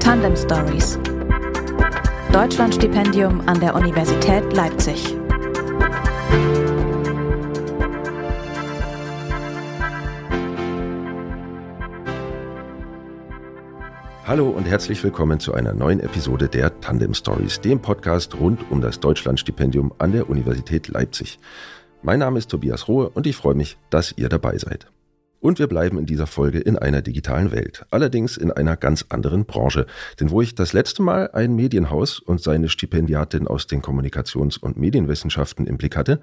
Tandem Stories. Deutschlandstipendium an der Universität Leipzig. Hallo und herzlich willkommen zu einer neuen Episode der Tandem Stories, dem Podcast rund um das Deutschlandstipendium an der Universität Leipzig. Mein Name ist Tobias Rohe und ich freue mich, dass ihr dabei seid. Und wir bleiben in dieser Folge in einer digitalen Welt, allerdings in einer ganz anderen Branche. Denn wo ich das letzte Mal ein Medienhaus und seine Stipendiatin aus den Kommunikations- und Medienwissenschaften im Blick hatte,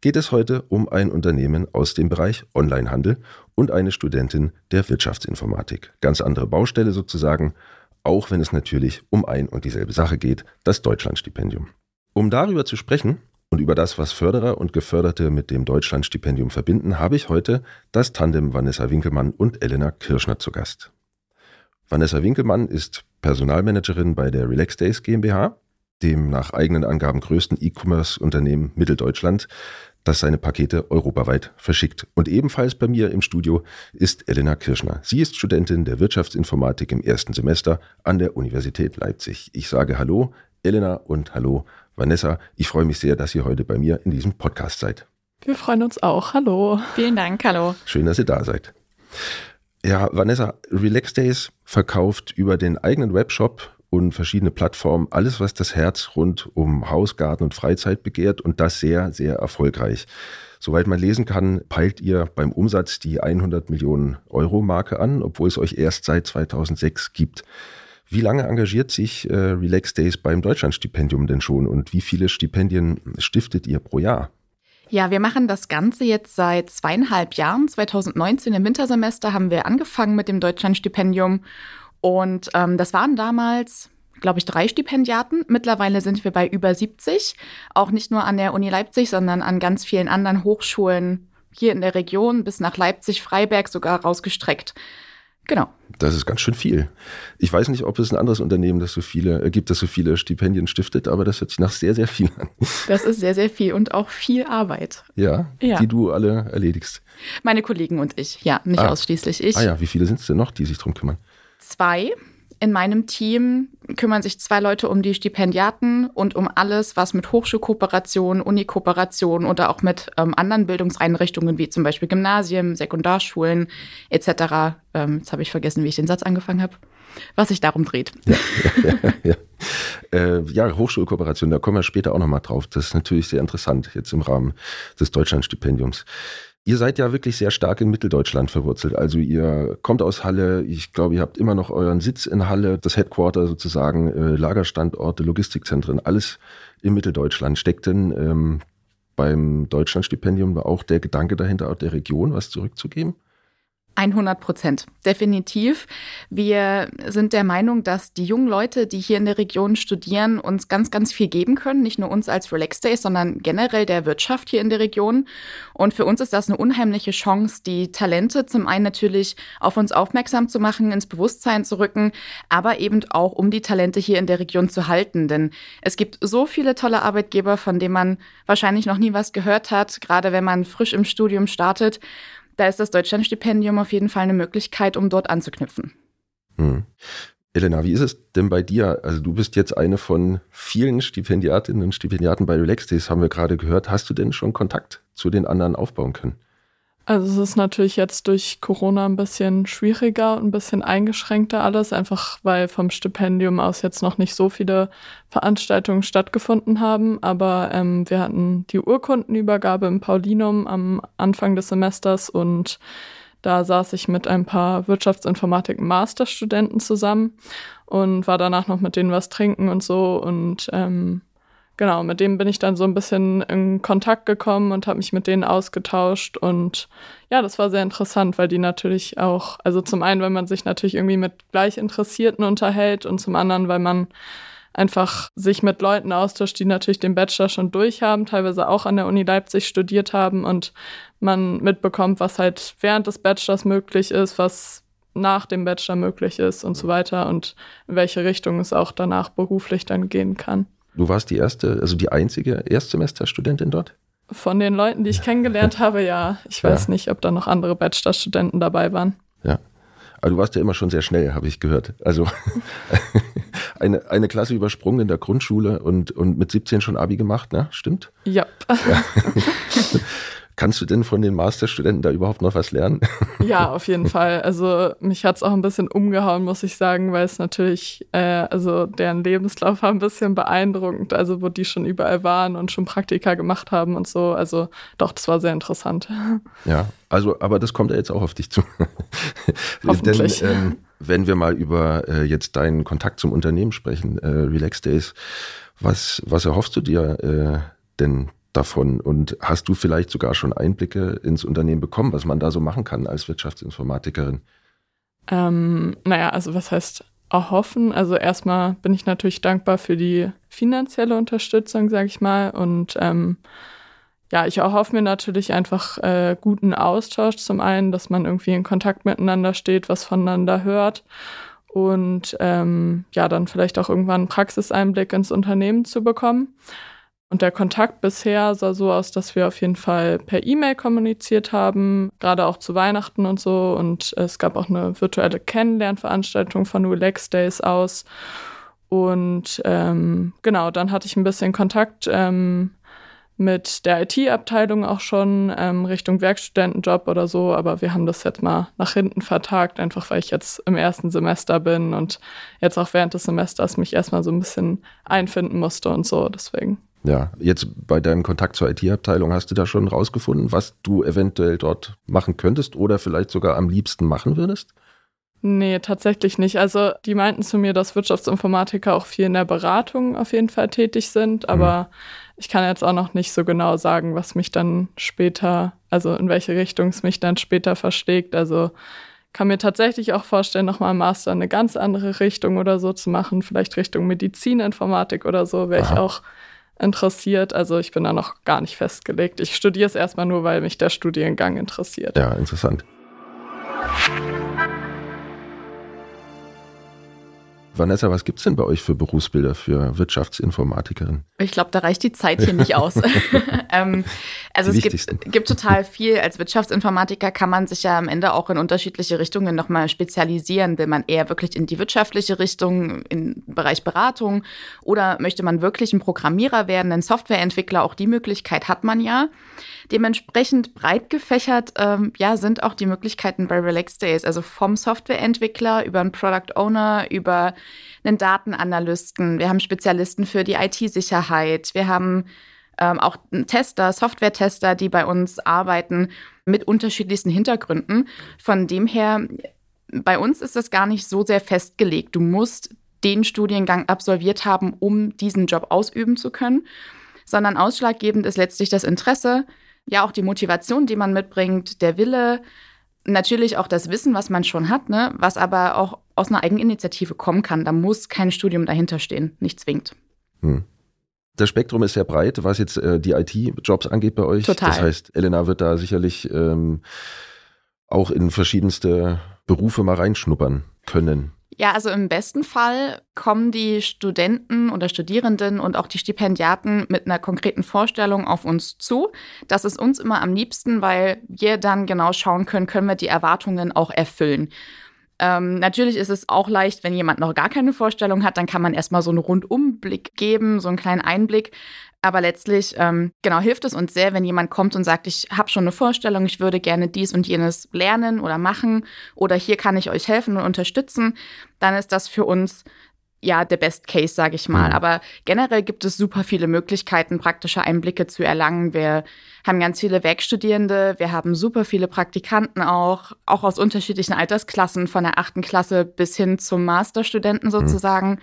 geht es heute um ein Unternehmen aus dem Bereich Onlinehandel und eine Studentin der Wirtschaftsinformatik. Ganz andere Baustelle sozusagen, auch wenn es natürlich um ein und dieselbe Sache geht, das Deutschlandstipendium. Um darüber zu sprechen, und über das, was Förderer und Geförderte mit dem Deutschlandstipendium verbinden, habe ich heute das Tandem Vanessa Winkelmann und Elena Kirschner zu Gast. Vanessa Winkelmann ist Personalmanagerin bei der Relax Days GmbH, dem nach eigenen Angaben größten E-Commerce-Unternehmen Mitteldeutschland, das seine Pakete europaweit verschickt. Und ebenfalls bei mir im Studio ist Elena Kirschner. Sie ist Studentin der Wirtschaftsinformatik im ersten Semester an der Universität Leipzig. Ich sage Hallo, Elena und Hallo, Vanessa, ich freue mich sehr, dass ihr heute bei mir in diesem Podcast seid. Wir freuen uns auch. Hallo. Vielen Dank. Hallo. Schön, dass ihr da seid. Ja, Vanessa, Relax Days verkauft über den eigenen Webshop und verschiedene Plattformen alles, was das Herz rund um Haus, Garten und Freizeit begehrt und das sehr, sehr erfolgreich. Soweit man lesen kann, peilt ihr beim Umsatz die 100 Millionen Euro Marke an, obwohl es euch erst seit 2006 gibt. Wie lange engagiert sich äh, Relax Days beim Deutschlandstipendium denn schon und wie viele Stipendien stiftet ihr pro Jahr? Ja, wir machen das Ganze jetzt seit zweieinhalb Jahren. 2019 im Wintersemester haben wir angefangen mit dem Deutschlandstipendium. Und ähm, das waren damals, glaube ich, drei Stipendiaten. Mittlerweile sind wir bei über 70. Auch nicht nur an der Uni Leipzig, sondern an ganz vielen anderen Hochschulen hier in der Region bis nach Leipzig, Freiberg sogar rausgestreckt. Genau. Das ist ganz schön viel. Ich weiß nicht, ob es ein anderes Unternehmen das so viele, äh, gibt, das so viele Stipendien stiftet, aber das hört sich nach sehr, sehr viel an. Das ist sehr, sehr viel und auch viel Arbeit. Ja, ja. die du alle erledigst. Meine Kollegen und ich, ja, nicht ah. ausschließlich ich. Ah ja, wie viele sind es denn noch, die sich darum kümmern? Zwei in meinem Team kümmern sich zwei Leute um die Stipendiaten und um alles, was mit Hochschulkooperation, Unikooperation oder auch mit ähm, anderen Bildungseinrichtungen wie zum Beispiel Gymnasien, Sekundarschulen etc. Ähm, jetzt habe ich vergessen, wie ich den Satz angefangen habe. Was sich darum dreht. Ja, ja, ja, äh, ja, Hochschulkooperation, da kommen wir später auch nochmal drauf. Das ist natürlich sehr interessant jetzt im Rahmen des Deutschlandstipendiums. Ihr seid ja wirklich sehr stark in Mitteldeutschland verwurzelt. Also ihr kommt aus Halle. Ich glaube, ihr habt immer noch euren Sitz in Halle, das Headquarter sozusagen, äh, Lagerstandorte, Logistikzentren, alles in Mitteldeutschland. Steckt denn ähm, beim Deutschlandstipendium auch der Gedanke dahinter, auch der Region was zurückzugeben? 100 Prozent, definitiv. Wir sind der Meinung, dass die jungen Leute, die hier in der Region studieren, uns ganz, ganz viel geben können. Nicht nur uns als Relax Days, sondern generell der Wirtschaft hier in der Region. Und für uns ist das eine unheimliche Chance, die Talente zum einen natürlich auf uns aufmerksam zu machen, ins Bewusstsein zu rücken, aber eben auch, um die Talente hier in der Region zu halten. Denn es gibt so viele tolle Arbeitgeber, von denen man wahrscheinlich noch nie was gehört hat, gerade wenn man frisch im Studium startet da ist das Deutschlandstipendium auf jeden Fall eine Möglichkeit, um dort anzuknüpfen. Hm. Elena, wie ist es denn bei dir? Also du bist jetzt eine von vielen Stipendiatinnen und Stipendiaten bei Relax Days, haben wir gerade gehört. Hast du denn schon Kontakt zu den anderen aufbauen können? Also es ist natürlich jetzt durch Corona ein bisschen schwieriger und ein bisschen eingeschränkter alles, einfach weil vom Stipendium aus jetzt noch nicht so viele Veranstaltungen stattgefunden haben. Aber ähm, wir hatten die Urkundenübergabe im Paulinum am Anfang des Semesters und da saß ich mit ein paar Wirtschaftsinformatik-Masterstudenten zusammen und war danach noch mit denen was trinken und so und ähm, genau, mit dem bin ich dann so ein bisschen in Kontakt gekommen und habe mich mit denen ausgetauscht. Und ja, das war sehr interessant, weil die natürlich auch, also zum einen, weil man sich natürlich irgendwie mit Gleichinteressierten unterhält und zum anderen, weil man einfach sich mit Leuten austauscht, die natürlich den Bachelor schon durchhaben, teilweise auch an der Uni Leipzig studiert haben und man mitbekommt, was halt während des Bachelors möglich ist, was nach dem Bachelor möglich ist und so weiter und in welche Richtung es auch danach beruflich dann gehen kann. Du warst die erste, also die einzige Erstsemesterstudentin dort? Von den Leuten, die ich kennengelernt habe, ja. Ich weiß ja. nicht, ob da noch andere Bachelorstudenten dabei waren. Ja. Aber du warst ja immer schon sehr schnell, habe ich gehört. Also eine, eine Klasse übersprungen in der Grundschule und, und mit 17 schon Abi gemacht, ne? Stimmt? Ja. ja. Kannst du denn von den Masterstudenten da überhaupt noch was lernen? Ja, auf jeden Fall. Also mich hat es auch ein bisschen umgehauen, muss ich sagen, weil es natürlich, äh, also deren Lebenslauf war ein bisschen beeindruckend, also wo die schon überall waren und schon Praktika gemacht haben und so. Also doch, das war sehr interessant. Ja, also, aber das kommt ja jetzt auch auf dich zu. Hoffentlich. Denn ähm, wenn wir mal über äh, jetzt deinen Kontakt zum Unternehmen sprechen, äh, Relax Days, was, was erhoffst du dir äh, denn davon? Und hast du vielleicht sogar schon Einblicke ins Unternehmen bekommen, was man da so machen kann als Wirtschaftsinformatikerin? Ähm, naja, also was heißt erhoffen? Also erstmal bin ich natürlich dankbar für die finanzielle Unterstützung, sage ich mal. Und ähm, ja, ich erhoffe mir natürlich einfach äh, guten Austausch zum einen, dass man irgendwie in Kontakt miteinander steht, was voneinander hört und ähm, ja, dann vielleicht auch irgendwann einen Praxiseinblick ins Unternehmen zu bekommen. Und der Kontakt bisher sah so aus, dass wir auf jeden Fall per E-Mail kommuniziert haben, gerade auch zu Weihnachten und so. Und es gab auch eine virtuelle Kennenlernveranstaltung von Relax Days aus. Und ähm, genau, dann hatte ich ein bisschen Kontakt ähm, mit der IT-Abteilung auch schon ähm, Richtung Werkstudentenjob oder so, aber wir haben das jetzt mal nach hinten vertagt, einfach weil ich jetzt im ersten Semester bin und jetzt auch während des Semesters mich erstmal so ein bisschen einfinden musste und so, deswegen. Ja, jetzt bei deinem Kontakt zur IT-Abteilung hast du da schon rausgefunden, was du eventuell dort machen könntest oder vielleicht sogar am liebsten machen würdest? Nee, tatsächlich nicht. Also die meinten zu mir, dass Wirtschaftsinformatiker auch viel in der Beratung auf jeden Fall tätig sind, aber mhm. ich kann jetzt auch noch nicht so genau sagen, was mich dann später, also in welche Richtung es mich dann später verschlägt. Also kann mir tatsächlich auch vorstellen, nochmal im Master eine ganz andere Richtung oder so zu machen, vielleicht Richtung Medizininformatik oder so, wäre ich auch interessiert. Also ich bin da noch gar nicht festgelegt. Ich studiere es erstmal nur, weil mich der Studiengang interessiert. Ja, interessant. Vanessa, was gibt es denn bei euch für Berufsbilder für Wirtschaftsinformatikerin? Ich glaube, da reicht die Zeit hier nicht aus. ähm, also die es gibt, gibt, total viel. Als Wirtschaftsinformatiker kann man sich ja am Ende auch in unterschiedliche Richtungen nochmal spezialisieren. Will man eher wirklich in die wirtschaftliche Richtung, im Bereich Beratung oder möchte man wirklich ein Programmierer werden, ein Softwareentwickler? Auch die Möglichkeit hat man ja. Dementsprechend breit gefächert ähm, ja, sind auch die Möglichkeiten bei Relax Days. Also vom Softwareentwickler über einen Product Owner, über einen Datenanalysten. Wir haben Spezialisten für die IT-Sicherheit. Wir haben ähm, auch Tester, Software-Tester, die bei uns arbeiten mit unterschiedlichsten Hintergründen. Von dem her, bei uns ist das gar nicht so sehr festgelegt. Du musst den Studiengang absolviert haben, um diesen Job ausüben zu können, sondern ausschlaggebend ist letztlich das Interesse, ja auch die Motivation, die man mitbringt, der Wille, natürlich auch das Wissen, was man schon hat, ne, was aber auch aus einer Eigeninitiative kommen kann. Da muss kein Studium dahinter stehen, nicht zwingend. Hm. Das Spektrum ist sehr breit, was jetzt äh, die IT-Jobs angeht bei euch. Total. Das heißt, Elena wird da sicherlich ähm, auch in verschiedenste Berufe mal reinschnuppern können. Ja, also im besten Fall kommen die Studenten oder Studierenden und auch die Stipendiaten mit einer konkreten Vorstellung auf uns zu. Das ist uns immer am liebsten, weil wir dann genau schauen können, können wir die Erwartungen auch erfüllen. Ähm, natürlich ist es auch leicht, wenn jemand noch gar keine Vorstellung hat, dann kann man erstmal so einen Rundumblick geben, so einen kleinen Einblick. Aber letztlich, ähm, genau, hilft es uns sehr, wenn jemand kommt und sagt, ich habe schon eine Vorstellung, ich würde gerne dies und jenes lernen oder machen oder hier kann ich euch helfen und unterstützen. Dann ist das für uns ja der Best Case, sage ich mal. Mhm. Aber generell gibt es super viele Möglichkeiten, praktische Einblicke zu erlangen. Wir haben ganz viele Werkstudierende, wir haben super viele Praktikanten auch, auch aus unterschiedlichen Altersklassen, von der achten Klasse bis hin zum Masterstudenten mhm. sozusagen. Mhm.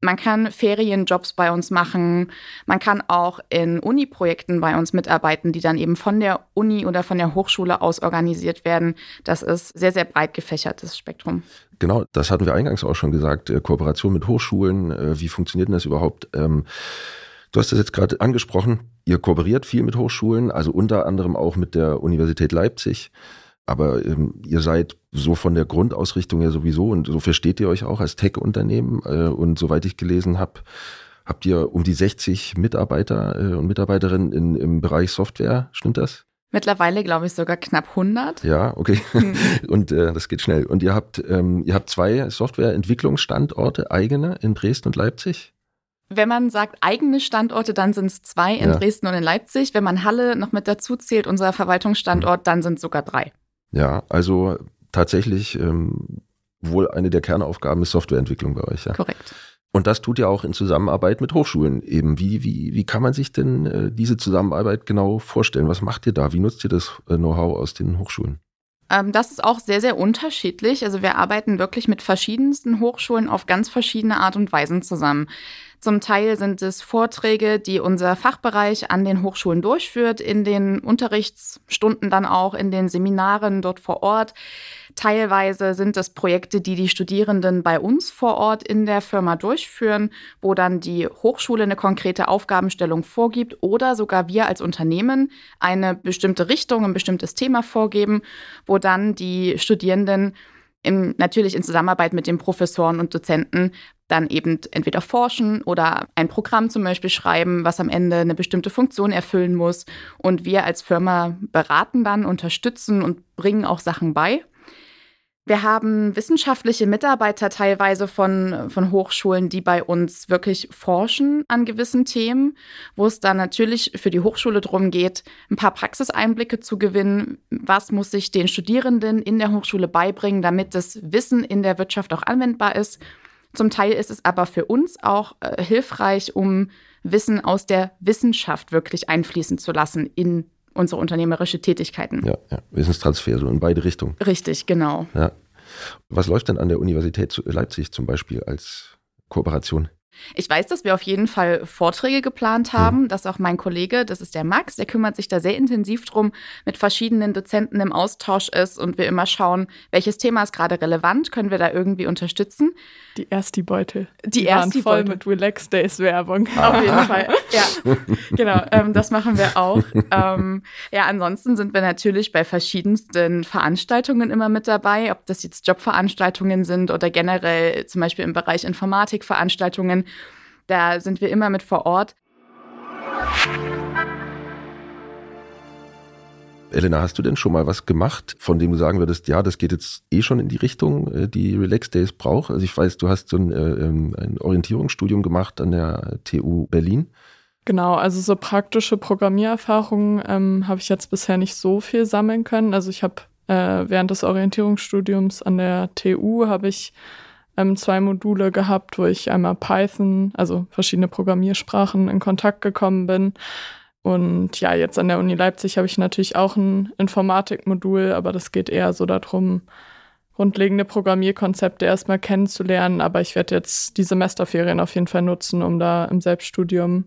Man kann Ferienjobs bei uns machen. Man kann auch in Uni-Projekten bei uns mitarbeiten, die dann eben von der Uni oder von der Hochschule aus organisiert werden. Das ist sehr, sehr breit gefächertes Spektrum. Genau, das hatten wir eingangs auch schon gesagt. Äh, Kooperation mit Hochschulen, äh, wie funktioniert denn das überhaupt? Ähm, du hast das jetzt gerade angesprochen. Ihr kooperiert viel mit Hochschulen, also unter anderem auch mit der Universität Leipzig. Aber ähm, ihr seid so von der Grundausrichtung ja sowieso und so versteht ihr euch auch als Tech-Unternehmen. Äh, und soweit ich gelesen habe, habt ihr um die 60 Mitarbeiter äh, und Mitarbeiterinnen in, im Bereich Software, stimmt das? Mittlerweile glaube ich sogar knapp 100. Ja, okay. Hm. Und äh, das geht schnell. Und ihr habt, ähm, ihr habt zwei Softwareentwicklungsstandorte, eigene in Dresden und Leipzig? Wenn man sagt eigene Standorte, dann sind es zwei in ja. Dresden und in Leipzig. Wenn man Halle noch mit dazu zählt, unser Verwaltungsstandort, dann sind es sogar drei. Ja, also tatsächlich ähm, wohl eine der Kernaufgaben ist Softwareentwicklung bei euch. Ja? Korrekt. Und das tut ihr auch in Zusammenarbeit mit Hochschulen eben. Wie, wie, wie kann man sich denn äh, diese Zusammenarbeit genau vorstellen? Was macht ihr da? Wie nutzt ihr das äh, Know-how aus den Hochschulen? Ähm, das ist auch sehr, sehr unterschiedlich. Also wir arbeiten wirklich mit verschiedensten Hochschulen auf ganz verschiedene Art und Weisen zusammen. Zum Teil sind es Vorträge, die unser Fachbereich an den Hochschulen durchführt, in den Unterrichtsstunden dann auch, in den Seminaren dort vor Ort. Teilweise sind es Projekte, die die Studierenden bei uns vor Ort in der Firma durchführen, wo dann die Hochschule eine konkrete Aufgabenstellung vorgibt oder sogar wir als Unternehmen eine bestimmte Richtung, ein bestimmtes Thema vorgeben, wo dann die Studierenden im, natürlich in Zusammenarbeit mit den Professoren und Dozenten dann eben entweder forschen oder ein Programm zum Beispiel schreiben, was am Ende eine bestimmte Funktion erfüllen muss. Und wir als Firma beraten dann, unterstützen und bringen auch Sachen bei. Wir haben wissenschaftliche Mitarbeiter teilweise von, von Hochschulen, die bei uns wirklich forschen an gewissen Themen, wo es dann natürlich für die Hochschule darum geht, ein paar Praxiseinblicke zu gewinnen. Was muss sich den Studierenden in der Hochschule beibringen, damit das Wissen in der Wirtschaft auch anwendbar ist? Zum Teil ist es aber für uns auch äh, hilfreich, um Wissen aus der Wissenschaft wirklich einfließen zu lassen in unsere unternehmerische Tätigkeiten. Ja, ja, Wissenstransfer, so in beide Richtungen. Richtig, genau. Ja. Was läuft denn an der Universität Leipzig zum Beispiel als Kooperation? Ich weiß, dass wir auf jeden Fall Vorträge geplant haben, mhm. dass auch mein Kollege, das ist der Max, der kümmert sich da sehr intensiv drum, mit verschiedenen Dozenten im Austausch ist und wir immer schauen, welches Thema ist gerade relevant, können wir da irgendwie unterstützen. Die Ersti-Beutel. Die, Die Ersti voll mit Relax Days Werbung. Auf jeden Fall. Ja, genau. Ähm, das machen wir auch. Ähm, ja, ansonsten sind wir natürlich bei verschiedensten Veranstaltungen immer mit dabei, ob das jetzt Jobveranstaltungen sind oder generell zum Beispiel im Bereich Informatikveranstaltungen. Da sind wir immer mit vor Ort. Elena, hast du denn schon mal was gemacht, von dem du sagen würdest, ja, das geht jetzt eh schon in die Richtung, äh, die Relax Days braucht? Also ich weiß, du hast so ein, äh, ähm, ein Orientierungsstudium gemacht an der TU Berlin. Genau, also so praktische Programmiererfahrungen ähm, habe ich jetzt bisher nicht so viel sammeln können. Also ich habe äh, während des Orientierungsstudiums an der TU habe ich ähm, zwei Module gehabt, wo ich einmal Python, also verschiedene Programmiersprachen in Kontakt gekommen bin. Und ja, jetzt an der Uni Leipzig habe ich natürlich auch ein Informatikmodul, aber das geht eher so darum, grundlegende Programmierkonzepte erstmal kennenzulernen. Aber ich werde jetzt die Semesterferien auf jeden Fall nutzen, um da im Selbststudium ein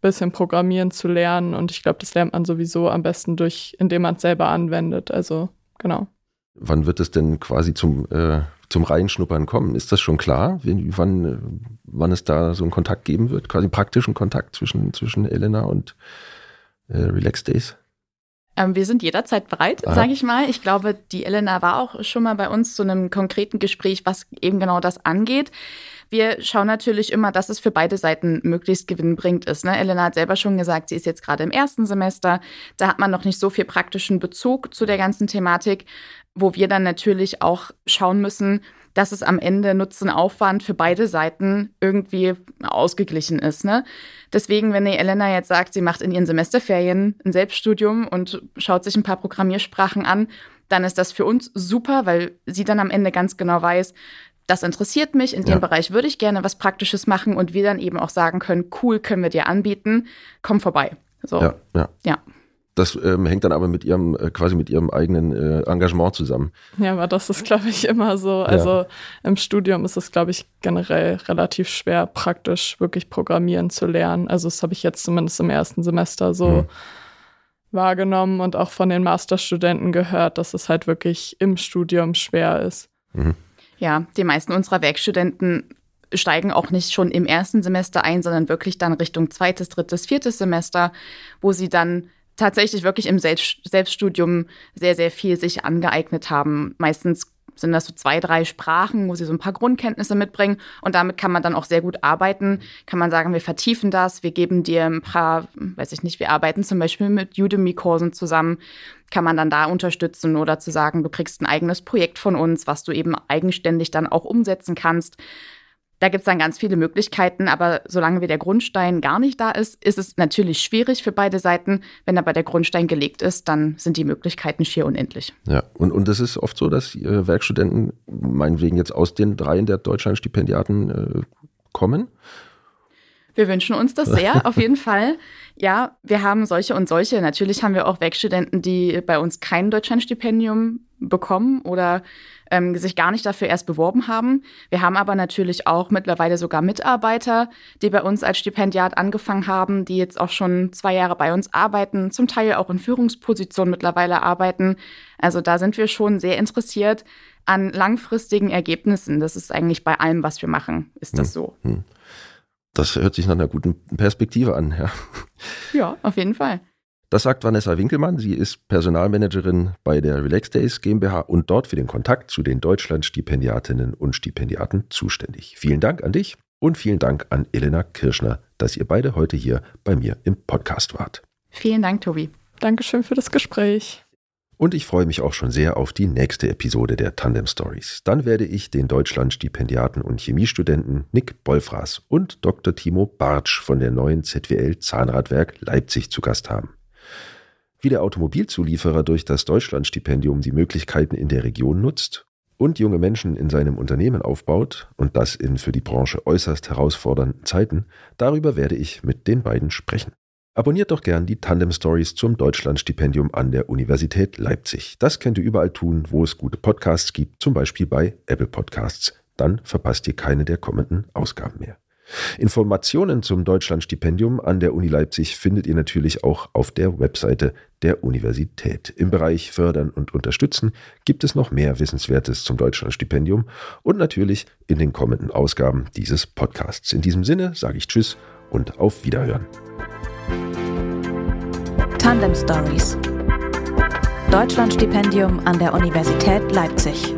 bisschen Programmieren zu lernen. Und ich glaube, das lernt man sowieso am besten durch, indem man es selber anwendet. Also genau. Wann wird es denn quasi zum äh, zum Reinschnuppern kommen. Ist das schon klar, wann, wann es da so einen Kontakt geben wird, quasi praktischen Kontakt zwischen, zwischen Elena und äh, Relax Days? Ähm, wir sind jederzeit bereit, sage ich mal. Ich glaube, die Elena war auch schon mal bei uns zu einem konkreten Gespräch, was eben genau das angeht. Wir schauen natürlich immer, dass es für beide Seiten möglichst gewinnbringend ist. Ne? Elena hat selber schon gesagt, sie ist jetzt gerade im ersten Semester. Da hat man noch nicht so viel praktischen Bezug zu der ganzen Thematik wo wir dann natürlich auch schauen müssen, dass es am Ende Nutzen-Aufwand für beide Seiten irgendwie ausgeglichen ist. Ne? Deswegen, wenn die Elena jetzt sagt, sie macht in ihren Semesterferien ein Selbststudium und schaut sich ein paar Programmiersprachen an, dann ist das für uns super, weil sie dann am Ende ganz genau weiß, das interessiert mich, in dem ja. Bereich würde ich gerne was Praktisches machen und wir dann eben auch sagen können, cool, können wir dir anbieten, komm vorbei. So. Ja, ja. ja. Das ähm, hängt dann aber mit ihrem, äh, quasi mit ihrem eigenen äh, Engagement zusammen. Ja, aber das ist, glaube ich, immer so. Also ja. im Studium ist es, glaube ich, generell relativ schwer, praktisch wirklich programmieren zu lernen. Also das habe ich jetzt zumindest im ersten Semester so mhm. wahrgenommen und auch von den Masterstudenten gehört, dass es halt wirklich im Studium schwer ist. Mhm. Ja, die meisten unserer Werkstudenten steigen auch nicht schon im ersten Semester ein, sondern wirklich dann Richtung zweites, drittes, viertes Semester, wo sie dann tatsächlich wirklich im Selbststudium sehr, sehr viel sich angeeignet haben. Meistens sind das so zwei, drei Sprachen, wo sie so ein paar Grundkenntnisse mitbringen. Und damit kann man dann auch sehr gut arbeiten. Kann man sagen, wir vertiefen das, wir geben dir ein paar, weiß ich nicht, wir arbeiten zum Beispiel mit Udemy-Kursen zusammen. Kann man dann da unterstützen oder zu sagen, du kriegst ein eigenes Projekt von uns, was du eben eigenständig dann auch umsetzen kannst. Da gibt es dann ganz viele Möglichkeiten, aber solange wie der Grundstein gar nicht da ist, ist es natürlich schwierig für beide Seiten. Wenn aber der Grundstein gelegt ist, dann sind die Möglichkeiten schier unendlich. Ja, und, und es ist oft so, dass äh, Werkstudenten meinetwegen jetzt aus den dreien der Deutschlandstipendiaten äh, kommen. Wir wünschen uns das sehr, auf jeden Fall. Ja, wir haben solche und solche. Natürlich haben wir auch Werkstudenten, die bei uns kein Deutschlandstipendium bekommen oder ähm, sich gar nicht dafür erst beworben haben. Wir haben aber natürlich auch mittlerweile sogar Mitarbeiter, die bei uns als Stipendiat angefangen haben, die jetzt auch schon zwei Jahre bei uns arbeiten, zum Teil auch in Führungspositionen mittlerweile arbeiten. Also da sind wir schon sehr interessiert an langfristigen Ergebnissen. Das ist eigentlich bei allem, was wir machen, ist das hm. so. Hm. Das hört sich nach einer guten Perspektive an, ja. Ja, auf jeden Fall. Das sagt Vanessa Winkelmann. Sie ist Personalmanagerin bei der Relax Days GmbH und dort für den Kontakt zu den Deutschland-Stipendiatinnen und Stipendiaten zuständig. Vielen Dank an dich und vielen Dank an Elena Kirschner, dass ihr beide heute hier bei mir im Podcast wart. Vielen Dank, Tobi. Dankeschön für das Gespräch. Und ich freue mich auch schon sehr auf die nächste Episode der Tandem Stories. Dann werde ich den Deutschland-Stipendiaten und Chemiestudenten Nick Bolfras und Dr. Timo Bartsch von der neuen ZWL Zahnradwerk Leipzig zu Gast haben wie der Automobilzulieferer durch das Deutschlandstipendium die Möglichkeiten in der Region nutzt und junge Menschen in seinem Unternehmen aufbaut, und das in für die Branche äußerst herausfordernden Zeiten, darüber werde ich mit den beiden sprechen. Abonniert doch gern die Tandem Stories zum Deutschlandstipendium an der Universität Leipzig. Das könnt ihr überall tun, wo es gute Podcasts gibt, zum Beispiel bei Apple Podcasts. Dann verpasst ihr keine der kommenden Ausgaben mehr. Informationen zum Deutschlandstipendium an der Uni Leipzig findet ihr natürlich auch auf der Webseite der Universität. Im Bereich Fördern und Unterstützen gibt es noch mehr Wissenswertes zum Deutschlandstipendium und natürlich in den kommenden Ausgaben dieses Podcasts. In diesem Sinne sage ich Tschüss und auf Wiederhören. Tandem Stories Deutschlandstipendium an der Universität Leipzig.